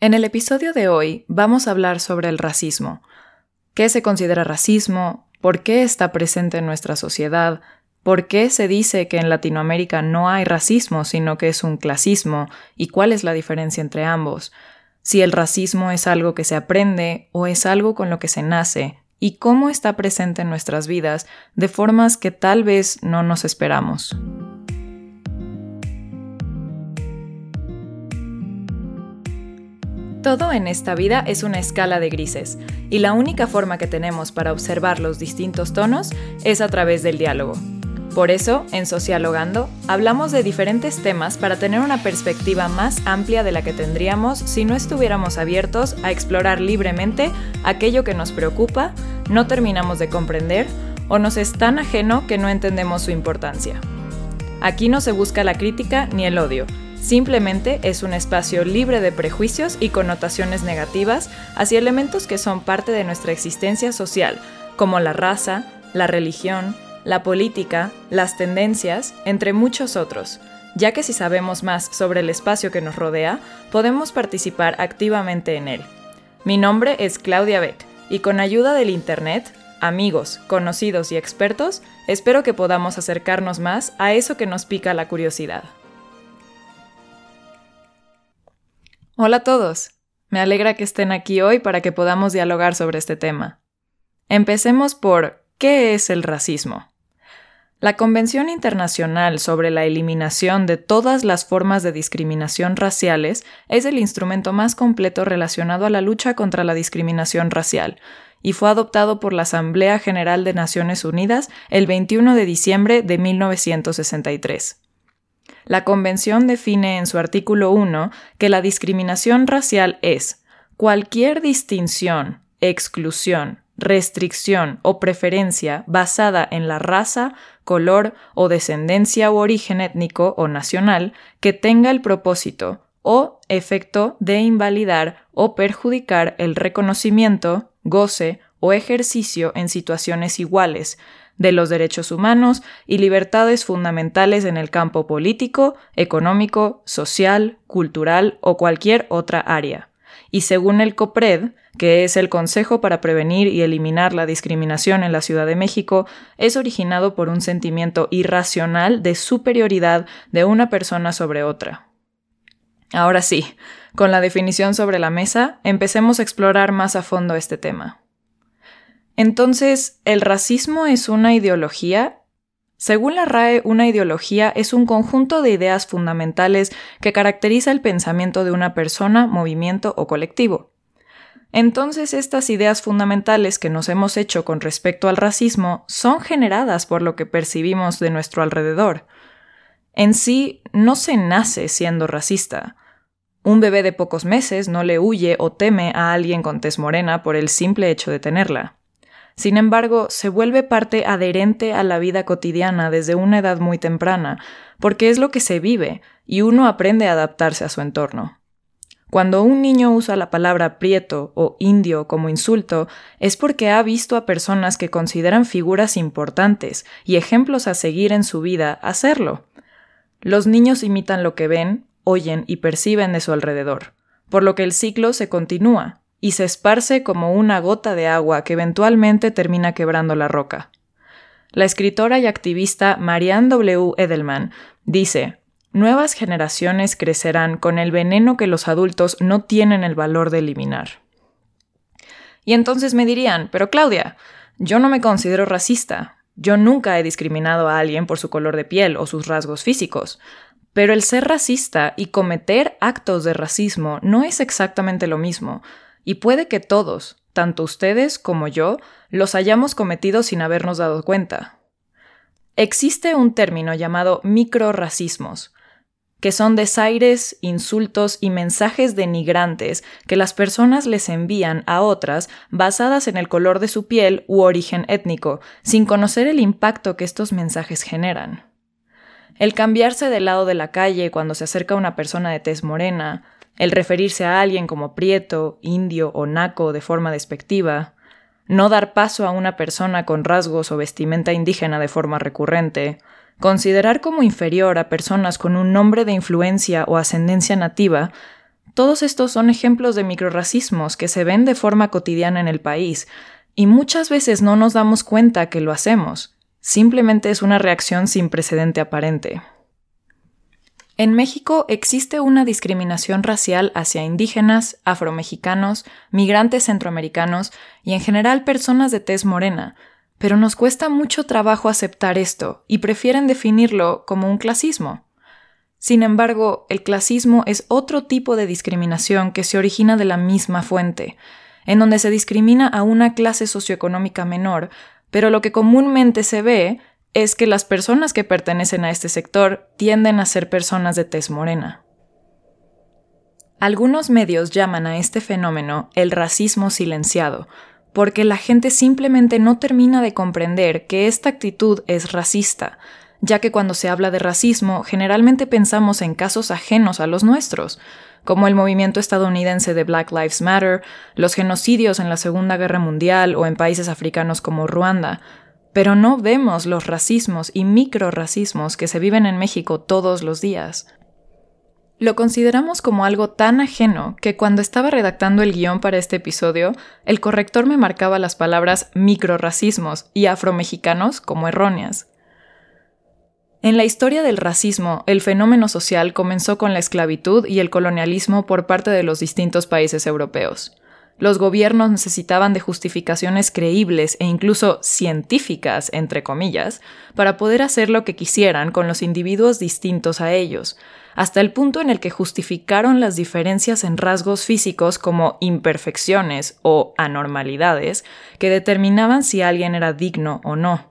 En el episodio de hoy vamos a hablar sobre el racismo. ¿Qué se considera racismo? ¿Por qué está presente en nuestra sociedad? ¿Por qué se dice que en Latinoamérica no hay racismo, sino que es un clasismo? ¿Y cuál es la diferencia entre ambos? Si el racismo es algo que se aprende o es algo con lo que se nace, y cómo está presente en nuestras vidas de formas que tal vez no nos esperamos. Todo en esta vida es una escala de grises, y la única forma que tenemos para observar los distintos tonos es a través del diálogo. Por eso, en Socialogando, hablamos de diferentes temas para tener una perspectiva más amplia de la que tendríamos si no estuviéramos abiertos a explorar libremente aquello que nos preocupa, no terminamos de comprender o nos es tan ajeno que no entendemos su importancia. Aquí no se busca la crítica ni el odio, Simplemente es un espacio libre de prejuicios y connotaciones negativas hacia elementos que son parte de nuestra existencia social, como la raza, la religión, la política, las tendencias, entre muchos otros, ya que si sabemos más sobre el espacio que nos rodea, podemos participar activamente en él. Mi nombre es Claudia Beck y con ayuda del Internet, amigos, conocidos y expertos, espero que podamos acercarnos más a eso que nos pica la curiosidad. Hola a todos. Me alegra que estén aquí hoy para que podamos dialogar sobre este tema. Empecemos por ¿qué es el racismo? La Convención Internacional sobre la Eliminación de todas las formas de discriminación raciales es el instrumento más completo relacionado a la lucha contra la discriminación racial y fue adoptado por la Asamblea General de Naciones Unidas el 21 de diciembre de 1963. La Convención define en su artículo 1 que la discriminación racial es cualquier distinción, exclusión, restricción o preferencia basada en la raza, color o descendencia u origen étnico o nacional que tenga el propósito o efecto de invalidar o perjudicar el reconocimiento, goce o ejercicio en situaciones iguales, de los derechos humanos y libertades fundamentales en el campo político, económico, social, cultural o cualquier otra área. Y según el COPRED, que es el Consejo para Prevenir y Eliminar la Discriminación en la Ciudad de México, es originado por un sentimiento irracional de superioridad de una persona sobre otra. Ahora sí, con la definición sobre la mesa, empecemos a explorar más a fondo este tema. Entonces, ¿el racismo es una ideología? Según la RAE, una ideología es un conjunto de ideas fundamentales que caracteriza el pensamiento de una persona, movimiento o colectivo. Entonces, estas ideas fundamentales que nos hemos hecho con respecto al racismo son generadas por lo que percibimos de nuestro alrededor. En sí, no se nace siendo racista. Un bebé de pocos meses no le huye o teme a alguien con tez morena por el simple hecho de tenerla. Sin embargo, se vuelve parte adherente a la vida cotidiana desde una edad muy temprana, porque es lo que se vive y uno aprende a adaptarse a su entorno. Cuando un niño usa la palabra prieto o indio como insulto, es porque ha visto a personas que consideran figuras importantes y ejemplos a seguir en su vida hacerlo. Los niños imitan lo que ven, oyen y perciben de su alrededor, por lo que el ciclo se continúa, y se esparce como una gota de agua que eventualmente termina quebrando la roca. La escritora y activista Marianne W. Edelman dice, Nuevas generaciones crecerán con el veneno que los adultos no tienen el valor de eliminar. Y entonces me dirían, pero Claudia, yo no me considero racista. Yo nunca he discriminado a alguien por su color de piel o sus rasgos físicos. Pero el ser racista y cometer actos de racismo no es exactamente lo mismo, y puede que todos, tanto ustedes como yo, los hayamos cometido sin habernos dado cuenta. Existe un término llamado microracismos, que son desaires, insultos y mensajes denigrantes que las personas les envían a otras basadas en el color de su piel u origen étnico, sin conocer el impacto que estos mensajes generan. El cambiarse del lado de la calle cuando se acerca una persona de tez morena, el referirse a alguien como prieto, indio o naco de forma despectiva, no dar paso a una persona con rasgos o vestimenta indígena de forma recurrente, considerar como inferior a personas con un nombre de influencia o ascendencia nativa, Todos estos son ejemplos de microracismos que se ven de forma cotidiana en el país, y muchas veces no nos damos cuenta que lo hacemos. Simplemente es una reacción sin precedente aparente. En México existe una discriminación racial hacia indígenas, afromexicanos, migrantes centroamericanos y en general personas de tez morena, pero nos cuesta mucho trabajo aceptar esto y prefieren definirlo como un clasismo. Sin embargo, el clasismo es otro tipo de discriminación que se origina de la misma fuente, en donde se discrimina a una clase socioeconómica menor, pero lo que comúnmente se ve es que las personas que pertenecen a este sector tienden a ser personas de tez morena. Algunos medios llaman a este fenómeno el racismo silenciado, porque la gente simplemente no termina de comprender que esta actitud es racista, ya que cuando se habla de racismo generalmente pensamos en casos ajenos a los nuestros, como el movimiento estadounidense de Black Lives Matter, los genocidios en la Segunda Guerra Mundial o en países africanos como Ruanda, pero no vemos los racismos y microracismos que se viven en México todos los días. Lo consideramos como algo tan ajeno que cuando estaba redactando el guion para este episodio, el corrector me marcaba las palabras microracismos y afromexicanos como erróneas. En la historia del racismo, el fenómeno social comenzó con la esclavitud y el colonialismo por parte de los distintos países europeos. Los gobiernos necesitaban de justificaciones creíbles e incluso científicas, entre comillas, para poder hacer lo que quisieran con los individuos distintos a ellos, hasta el punto en el que justificaron las diferencias en rasgos físicos como imperfecciones o anormalidades que determinaban si alguien era digno o no.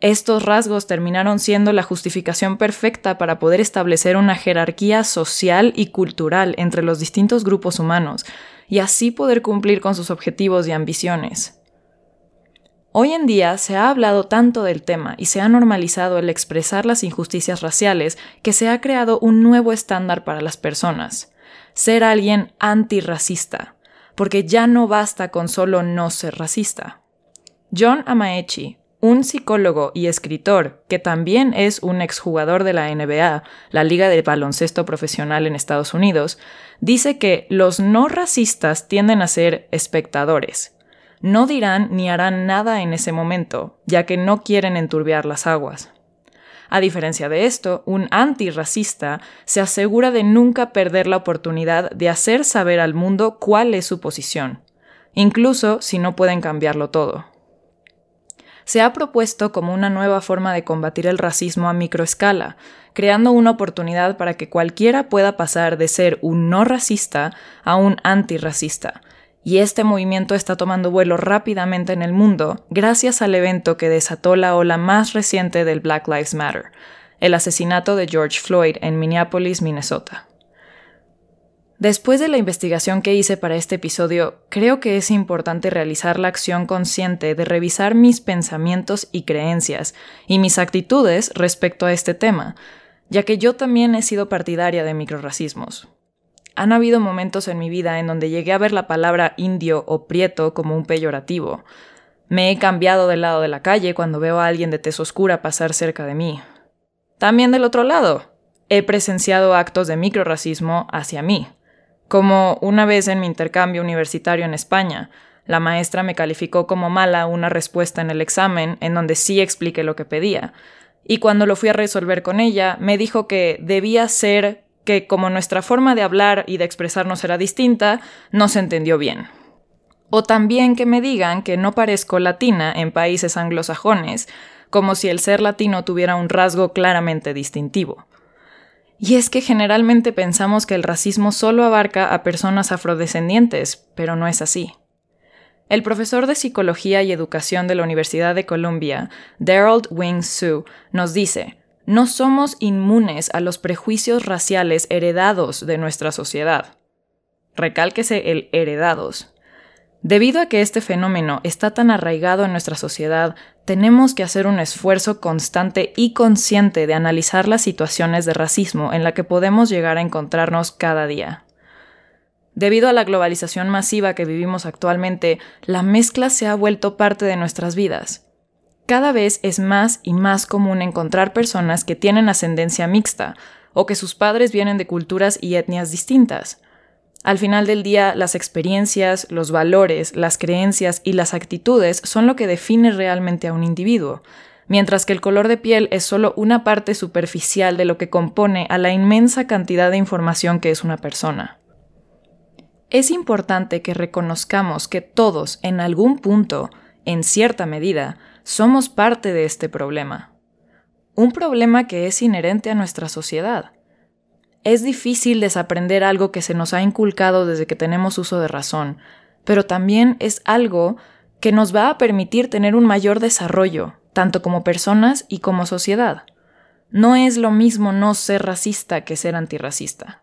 Estos rasgos terminaron siendo la justificación perfecta para poder establecer una jerarquía social y cultural entre los distintos grupos humanos, y así poder cumplir con sus objetivos y ambiciones. Hoy en día se ha hablado tanto del tema y se ha normalizado el expresar las injusticias raciales que se ha creado un nuevo estándar para las personas, ser alguien antirracista, porque ya no basta con solo no ser racista. John Amaechi, un psicólogo y escritor que también es un exjugador de la NBA, la Liga de Baloncesto Profesional en Estados Unidos, dice que los no racistas tienden a ser espectadores. No dirán ni harán nada en ese momento, ya que no quieren enturbiar las aguas. A diferencia de esto, un antirracista se asegura de nunca perder la oportunidad de hacer saber al mundo cuál es su posición, incluso si no pueden cambiarlo todo se ha propuesto como una nueva forma de combatir el racismo a microescala, creando una oportunidad para que cualquiera pueda pasar de ser un no racista a un antirracista. Y este movimiento está tomando vuelo rápidamente en el mundo gracias al evento que desató la ola más reciente del Black Lives Matter, el asesinato de George Floyd en Minneapolis, Minnesota. Después de la investigación que hice para este episodio, creo que es importante realizar la acción consciente de revisar mis pensamientos y creencias y mis actitudes respecto a este tema, ya que yo también he sido partidaria de microracismos. Han habido momentos en mi vida en donde llegué a ver la palabra indio o prieto como un peyorativo. Me he cambiado del lado de la calle cuando veo a alguien de tez oscura pasar cerca de mí. También del otro lado, he presenciado actos de microracismo hacia mí como una vez en mi intercambio universitario en España, la maestra me calificó como mala una respuesta en el examen en donde sí expliqué lo que pedía. Y cuando lo fui a resolver con ella, me dijo que debía ser que como nuestra forma de hablar y de expresarnos era distinta, no se entendió bien. O también que me digan que no parezco latina en países anglosajones, como si el ser latino tuviera un rasgo claramente distintivo. Y es que generalmente pensamos que el racismo solo abarca a personas afrodescendientes, pero no es así. El profesor de Psicología y Educación de la Universidad de Columbia, Daryl Wing Su, nos dice, no somos inmunes a los prejuicios raciales heredados de nuestra sociedad. Recálquese el heredados. Debido a que este fenómeno está tan arraigado en nuestra sociedad, tenemos que hacer un esfuerzo constante y consciente de analizar las situaciones de racismo en la que podemos llegar a encontrarnos cada día. Debido a la globalización masiva que vivimos actualmente, la mezcla se ha vuelto parte de nuestras vidas. Cada vez es más y más común encontrar personas que tienen ascendencia mixta o que sus padres vienen de culturas y etnias distintas Al final del día, las experiencias, los valores, las creencias y las actitudes son lo que define realmente a un individuo, mientras que el color de piel es solo una parte superficial de lo que compone a la inmensa cantidad de información que es una persona. Es importante que reconozcamos que todos, en algún punto, en cierta medida, somos parte de este problema. Un problema que es inherente a nuestra sociedad. Es difícil desaprender algo que se nos ha inculcado desde que tenemos uso de razón, pero también es algo que nos va a permitir tener un mayor desarrollo, tanto como personas y como sociedad. No es lo mismo no ser racista que ser antirracista.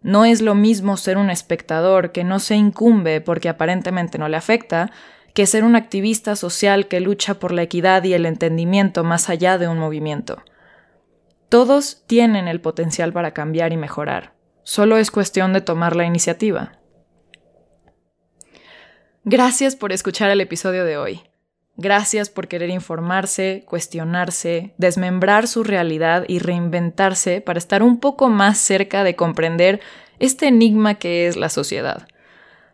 No es lo mismo ser un espectador que no se incumbe porque aparentemente no le afecta, que ser un activista social que lucha por la equidad y el entendimiento más allá de un movimiento. Todos tienen el potencial para cambiar y mejorar. Solo es cuestión de tomar la iniciativa. Gracias por escuchar el episodio de hoy. Gracias por querer informarse, cuestionarse, desmembrar su realidad y reinventarse para estar un poco más cerca de comprender este enigma que es la sociedad.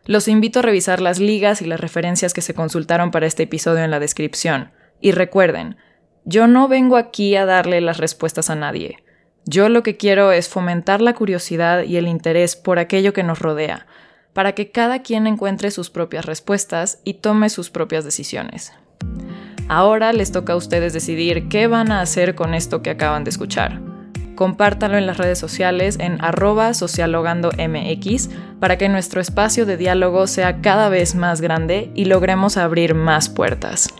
Los invito a revisar las ligas y las referencias que se consultaron para este episodio en la descripción. Y recuerden, yo no vengo aquí a darle las respuestas a nadie. Yo lo que quiero es fomentar la curiosidad y el interés por aquello que nos rodea, para que cada quien encuentre sus propias respuestas y tome sus propias decisiones. Ahora les toca a ustedes decidir qué van a hacer con esto que acaban de escuchar. Compártanlo en las redes sociales en arroba socialogandomx para que nuestro espacio de diálogo sea cada vez más grande y logremos abrir más puertas.